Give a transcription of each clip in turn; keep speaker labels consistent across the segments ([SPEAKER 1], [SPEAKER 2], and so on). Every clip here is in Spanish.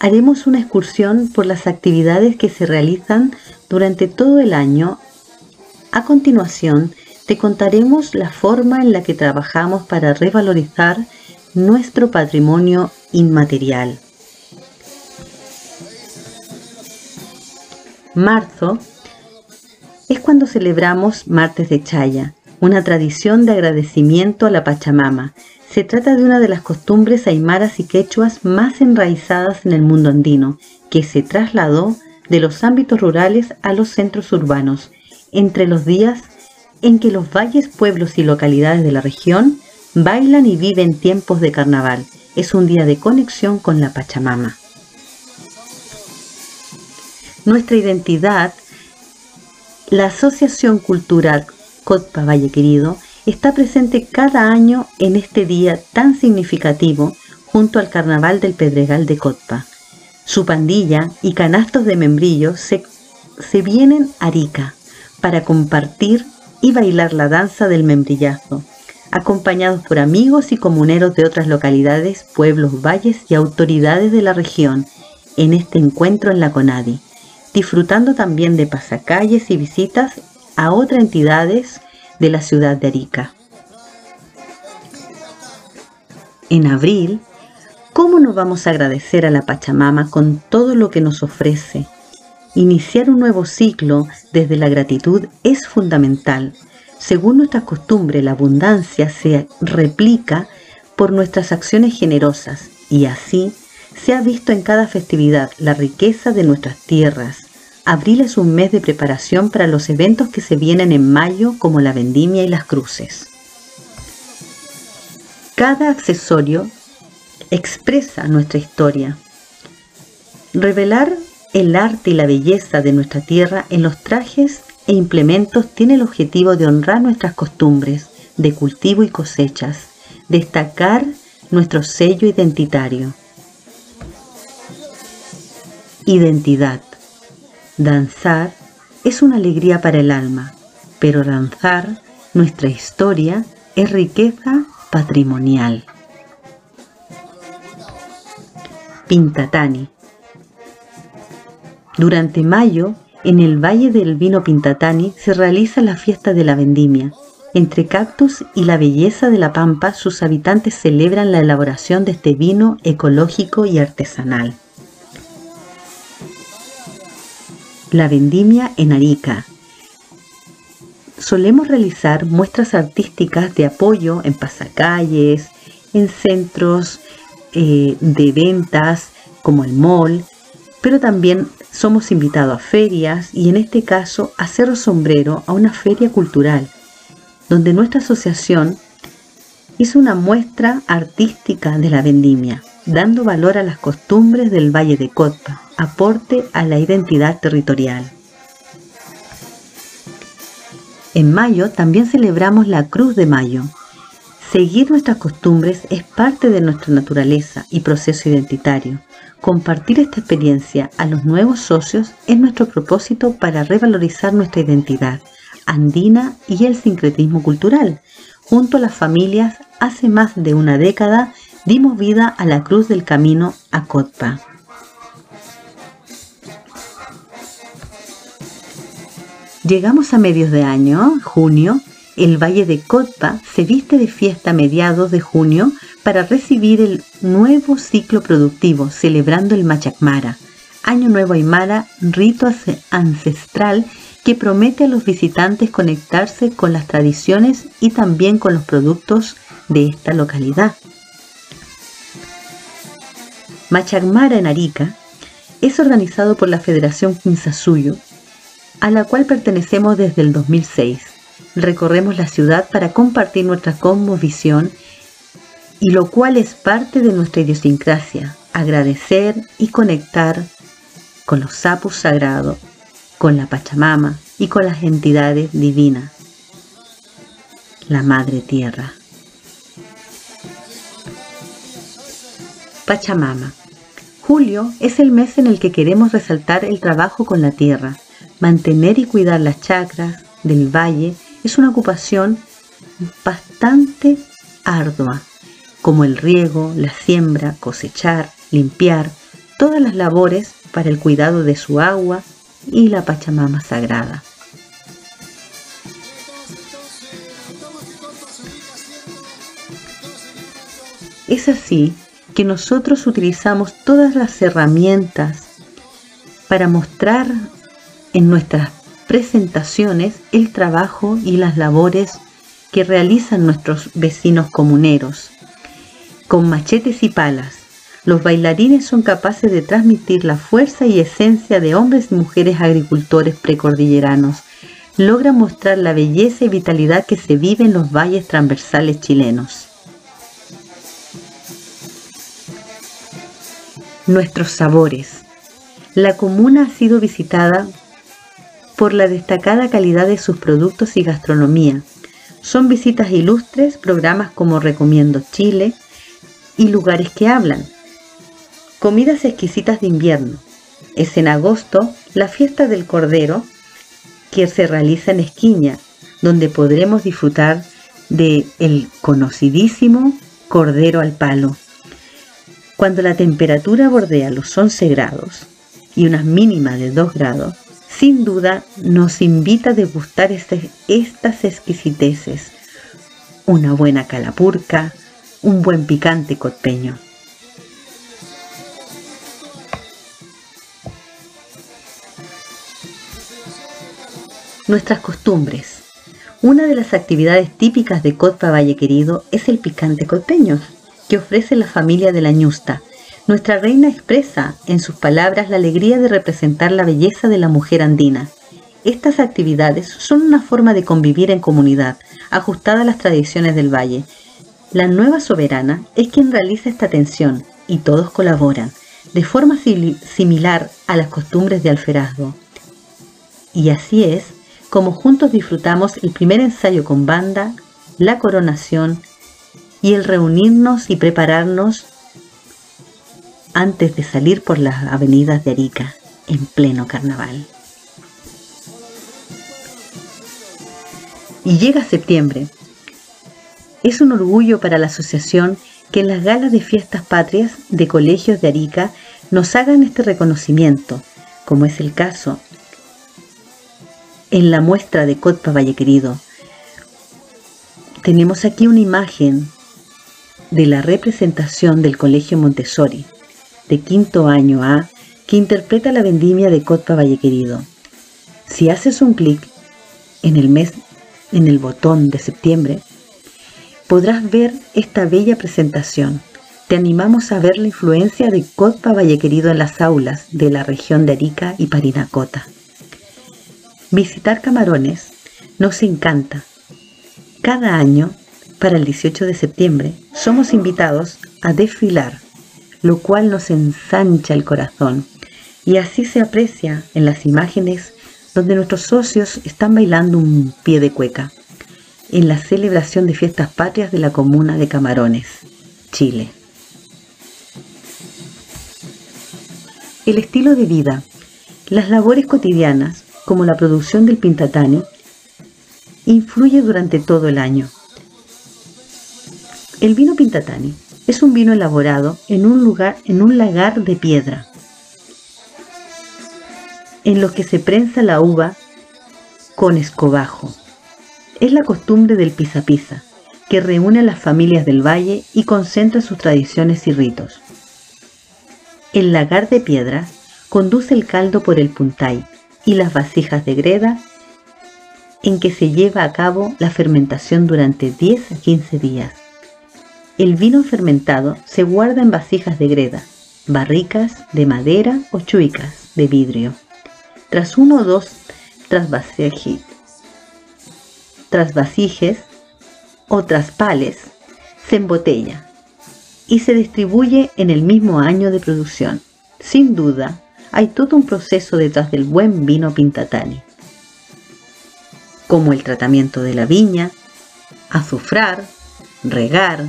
[SPEAKER 1] haremos una excursión por las actividades que se realizan durante todo el año. A continuación, te contaremos la forma en la que trabajamos para revalorizar nuestro patrimonio inmaterial. Marzo es cuando celebramos Martes de Chaya, una tradición de agradecimiento a la Pachamama. Se trata de una de las costumbres aymaras y quechuas más enraizadas en el mundo andino, que se trasladó de los ámbitos rurales a los centros urbanos, entre los días en que los valles, pueblos y localidades de la región bailan y viven tiempos de carnaval. Es un día de conexión con la Pachamama. Nuestra identidad la Asociación Cultural Cotpa Valle Querido está presente cada año en este día tan significativo junto al Carnaval del Pedregal de Cotpa. Su pandilla y canastos de membrillos se, se vienen a Arica para compartir y bailar la danza del membrillazo, acompañados por amigos y comuneros de otras localidades, pueblos, valles y autoridades de la región en este encuentro en la CONADI disfrutando también de pasacalles y visitas a otras entidades de la ciudad de Arica. En abril, ¿cómo nos vamos a agradecer a la Pachamama con todo lo que nos ofrece? Iniciar un nuevo ciclo desde la gratitud es fundamental. Según nuestra costumbre, la abundancia se replica por nuestras acciones generosas y así se ha visto en cada festividad la riqueza de nuestras tierras. Abril es un mes de preparación para los eventos que se vienen en mayo como la vendimia y las cruces. Cada accesorio expresa nuestra historia. Revelar el arte y la belleza de nuestra tierra en los trajes e implementos tiene el objetivo de honrar nuestras costumbres de cultivo y cosechas, destacar nuestro sello identitario. Identidad. Danzar es una alegría para el alma, pero danzar, nuestra historia, es riqueza patrimonial. Pintatani. Durante mayo, en el Valle del Vino Pintatani se realiza la fiesta de la vendimia. Entre cactus y la belleza de la pampa, sus habitantes celebran la elaboración de este vino ecológico y artesanal. La vendimia en Arica. Solemos realizar muestras artísticas de apoyo en pasacalles, en centros eh, de ventas como el mall, pero también somos invitados a ferias y en este caso a Cerro Sombrero, a una feria cultural, donde nuestra asociación hizo una muestra artística de la vendimia, dando valor a las costumbres del Valle de Cotpa, aporte a la identidad territorial. En mayo también celebramos la Cruz de Mayo. Seguir nuestras costumbres es parte de nuestra naturaleza y proceso identitario. Compartir esta experiencia a los nuevos socios es nuestro propósito para revalorizar nuestra identidad andina y el sincretismo cultural. Junto a las familias, hace más de una década dimos vida a la Cruz del Camino a Cotpa. Llegamos a medios de año, junio, el Valle de Cotpa se viste de fiesta a mediados de junio para recibir el nuevo ciclo productivo, celebrando el Machacmara, Año Nuevo Aymara, rito ancestral que promete a los visitantes conectarse con las tradiciones y también con los productos de esta localidad. Machacmara en Arica es organizado por la Federación Quinzasuyo a la cual pertenecemos desde el 2006. Recorremos la ciudad para compartir nuestra cosmovisión y lo cual es parte de nuestra idiosincrasia, agradecer y conectar con los sapos sagrados, con la Pachamama y con las entidades divinas, la Madre Tierra. Pachamama. Julio es el mes en el que queremos resaltar el trabajo con la tierra, Mantener y cuidar las chacras del valle es una ocupación bastante ardua, como el riego, la siembra, cosechar, limpiar, todas las labores para el cuidado de su agua y la Pachamama sagrada. Es así que nosotros utilizamos todas las herramientas para mostrar en nuestras presentaciones el trabajo y las labores que realizan nuestros vecinos comuneros. Con machetes y palas, los bailarines son capaces de transmitir la fuerza y esencia de hombres y mujeres agricultores precordilleranos. Logran mostrar la belleza y vitalidad que se vive en los valles transversales chilenos. Nuestros sabores. La comuna ha sido visitada por la destacada calidad de sus productos y gastronomía. Son visitas ilustres, programas como Recomiendo Chile y Lugares que Hablan. Comidas exquisitas de invierno. Es en agosto la fiesta del Cordero que se realiza en Esquiña, donde podremos disfrutar de el conocidísimo Cordero al Palo. Cuando la temperatura bordea los 11 grados y una mínima de 2 grados, sin duda nos invita a degustar estas exquisiteces. Una buena calapurca, un buen picante cotpeño. Nuestras costumbres. Una de las actividades típicas de Cotpa Valle Querido es el picante cotpeño, que ofrece la familia de la Ñusta, nuestra reina expresa en sus palabras la alegría de representar la belleza de la mujer andina. Estas actividades son una forma de convivir en comunidad, ajustada a las tradiciones del valle. La nueva soberana es quien realiza esta atención y todos colaboran, de forma similar a las costumbres de Alferazgo. Y así es como juntos disfrutamos el primer ensayo con banda, la coronación y el reunirnos y prepararnos antes de salir por las avenidas de Arica en pleno carnaval. Y llega septiembre. Es un orgullo para la asociación que en las galas de fiestas patrias de colegios de Arica nos hagan este reconocimiento, como es el caso en la muestra de Cotpa Valle Querido. Tenemos aquí una imagen de la representación del Colegio Montessori, de quinto año A que interpreta la vendimia de Cotpa Valle Querido. Si haces un clic en el mes, en el botón de septiembre, podrás ver esta bella presentación. Te animamos a ver la influencia de Cotpa Valle Querido en las aulas de la región de Arica y Parinacota. Visitar Camarones nos encanta. Cada año, para el 18 de septiembre, somos invitados a desfilar lo cual nos ensancha el corazón. Y así se aprecia en las imágenes donde nuestros socios están bailando un pie de cueca, en la celebración de fiestas patrias de la comuna de Camarones, Chile. El estilo de vida, las labores cotidianas, como la producción del pintatani, influye durante todo el año. El vino pintatani es un vino elaborado en un lugar, en un lagar de piedra, en lo que se prensa la uva con escobajo. Es la costumbre del pisa pisa, que reúne a las familias del valle y concentra sus tradiciones y ritos. El lagar de piedra conduce el caldo por el puntay y las vasijas de greda en que se lleva a cabo la fermentación durante 10 a 15 días. El vino fermentado se guarda en vasijas de greda, barricas de madera o chuicas de vidrio. Tras uno o dos trasvasijes, o traspales, se embotella y se distribuye en el mismo año de producción. Sin duda, hay todo un proceso detrás del buen vino Pintatani, como el tratamiento de la viña, azufrar, regar,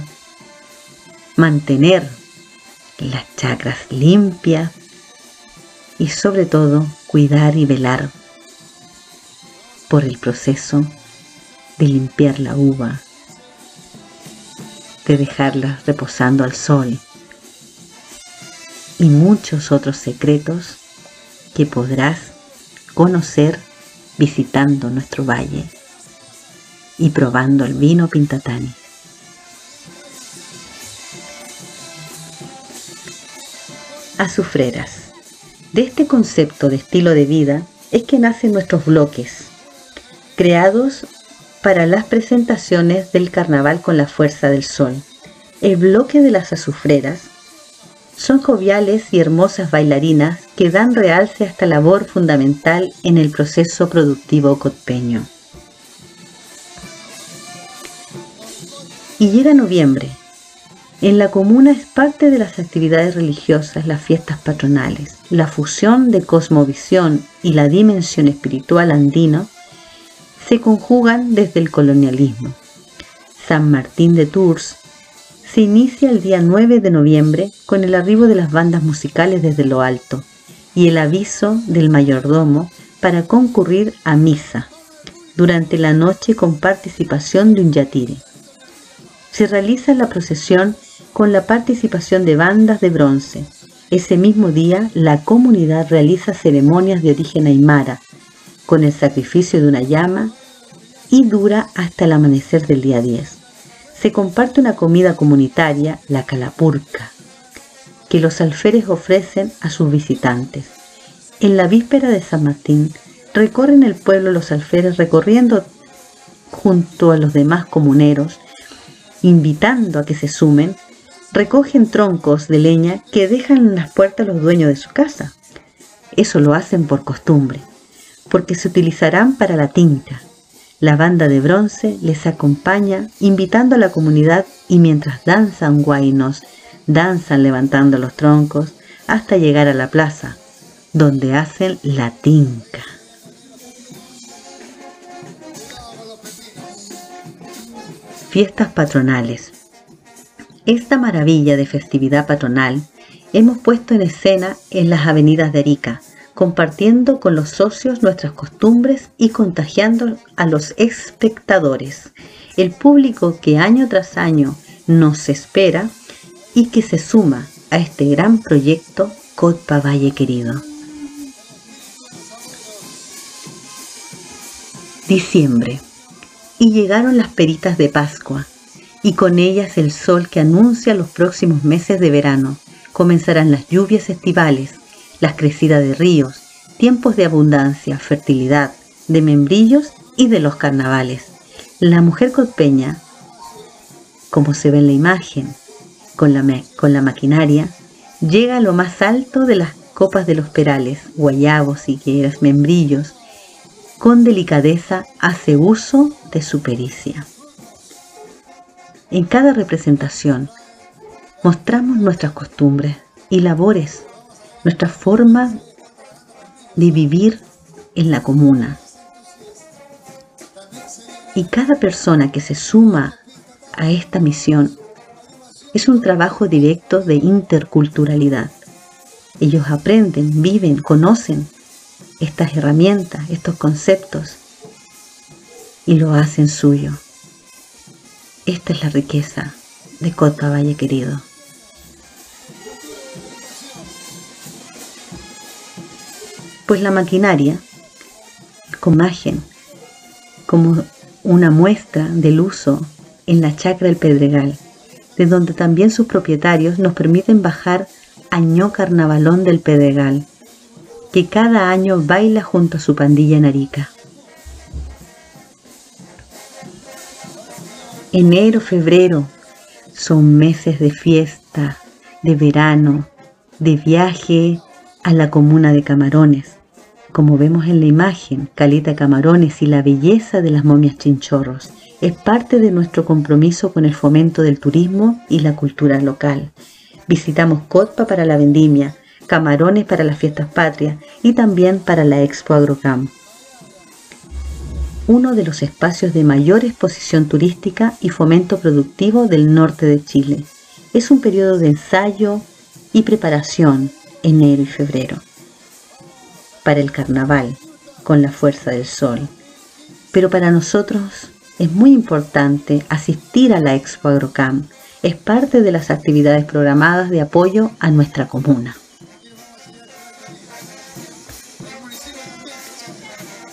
[SPEAKER 1] mantener las chakras limpias y sobre todo cuidar y velar por el proceso de limpiar la uva, de dejarla reposando al sol y muchos otros secretos que podrás conocer visitando nuestro valle y probando el vino Pintatani. Azufreras. De este concepto de estilo de vida es que nacen nuestros bloques, creados para las presentaciones del carnaval con la fuerza del sol. El bloque de las azufreras son joviales y hermosas bailarinas que dan realce a esta labor fundamental en el proceso productivo cotpeño. Y llega noviembre. En la comuna es parte de las actividades religiosas, las fiestas patronales, la fusión de cosmovisión y la dimensión espiritual andino se conjugan desde el colonialismo. San Martín de Tours se inicia el día 9 de noviembre con el arribo de las bandas musicales desde lo alto y el aviso del mayordomo para concurrir a misa durante la noche con participación de un yatire. Se realiza la procesión con la participación de bandas de bronce. Ese mismo día la comunidad realiza ceremonias de origen aymara con el sacrificio de una llama y dura hasta el amanecer del día 10 se comparte una comida comunitaria, la calapurca, que los alferes ofrecen a sus visitantes. En la víspera de San Martín, recorren el pueblo los alferes recorriendo junto a los demás comuneros, invitando a que se sumen, recogen troncos de leña que dejan en las puertas los dueños de su casa. Eso lo hacen por costumbre, porque se utilizarán para la tinta, la banda de bronce les acompaña invitando a la comunidad y mientras danzan guainos, danzan levantando los troncos hasta llegar a la plaza, donde hacen la tinca. Fiestas patronales. Esta maravilla de festividad patronal hemos puesto en escena en las avenidas de Arica, compartiendo con los socios nuestras costumbres y contagiando a los espectadores, el público que año tras año nos espera y que se suma a este gran proyecto Cotpa Valle Querido. Diciembre. Y llegaron las peritas de Pascua, y con ellas el sol que anuncia los próximos meses de verano. Comenzarán las lluvias estivales, las crecidas de ríos, tiempos de abundancia, fertilidad, de membrillos y de los carnavales. La mujer cotpeña, como se ve en la imagen, con la, con la maquinaria, llega a lo más alto de las copas de los perales, guayabos, higueras, membrillos, con delicadeza hace uso de su pericia. En cada representación mostramos nuestras costumbres y labores nuestra forma de vivir en la comuna. Y cada persona que se suma a esta misión es un trabajo directo de interculturalidad. Ellos aprenden, viven, conocen estas herramientas, estos conceptos y lo hacen suyo. Esta es la riqueza de Cota Valle querido. pues la maquinaria, con imagen, como una muestra del uso en la chacra del Pedregal, de donde también sus propietarios nos permiten bajar Año Carnavalón del Pedregal, que cada año baila junto a su pandilla en Arica. Enero, febrero son meses de fiesta, de verano, de viaje a la comuna de Camarones, como vemos en la imagen, Caleta Camarones y la belleza de las momias chinchorros es parte de nuestro compromiso con el fomento del turismo y la cultura local. Visitamos Cotpa para la vendimia, Camarones para las fiestas patrias y también para la Expo Agrocam. Uno de los espacios de mayor exposición turística y fomento productivo del norte de Chile. Es un periodo de ensayo y preparación, enero y febrero para el carnaval con la fuerza del sol. Pero para nosotros es muy importante asistir a la Expo Agrocam. Es parte de las actividades programadas de apoyo a nuestra comuna.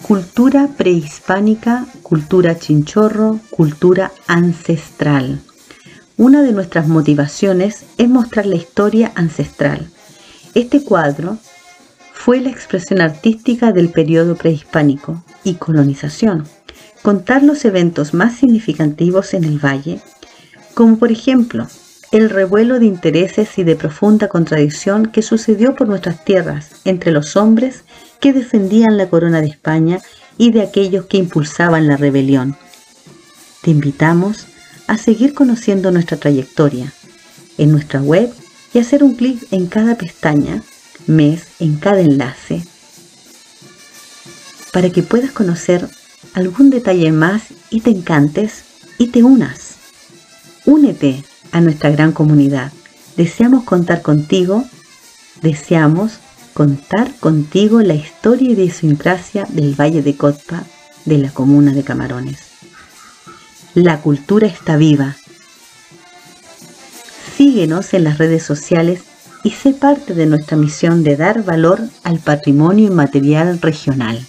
[SPEAKER 1] Cultura prehispánica, cultura chinchorro, cultura ancestral. Una de nuestras motivaciones es mostrar la historia ancestral. Este cuadro fue la expresión artística del periodo prehispánico y colonización. Contar los eventos más significativos en el valle, como por ejemplo el revuelo de intereses y de profunda contradicción que sucedió por nuestras tierras entre los hombres que defendían la corona de España y de aquellos que impulsaban la rebelión. Te invitamos a seguir conociendo nuestra trayectoria en nuestra web y hacer un clic en cada pestaña, mes, en cada enlace, para que puedas conocer algún detalle más y te encantes y te unas. Únete a nuestra gran comunidad. Deseamos contar contigo, deseamos contar contigo la historia y idiosincrasia del Valle de Cotpa de la comuna de Camarones. La cultura está viva. Síguenos en las redes sociales y sé parte de nuestra misión de dar valor al patrimonio inmaterial regional.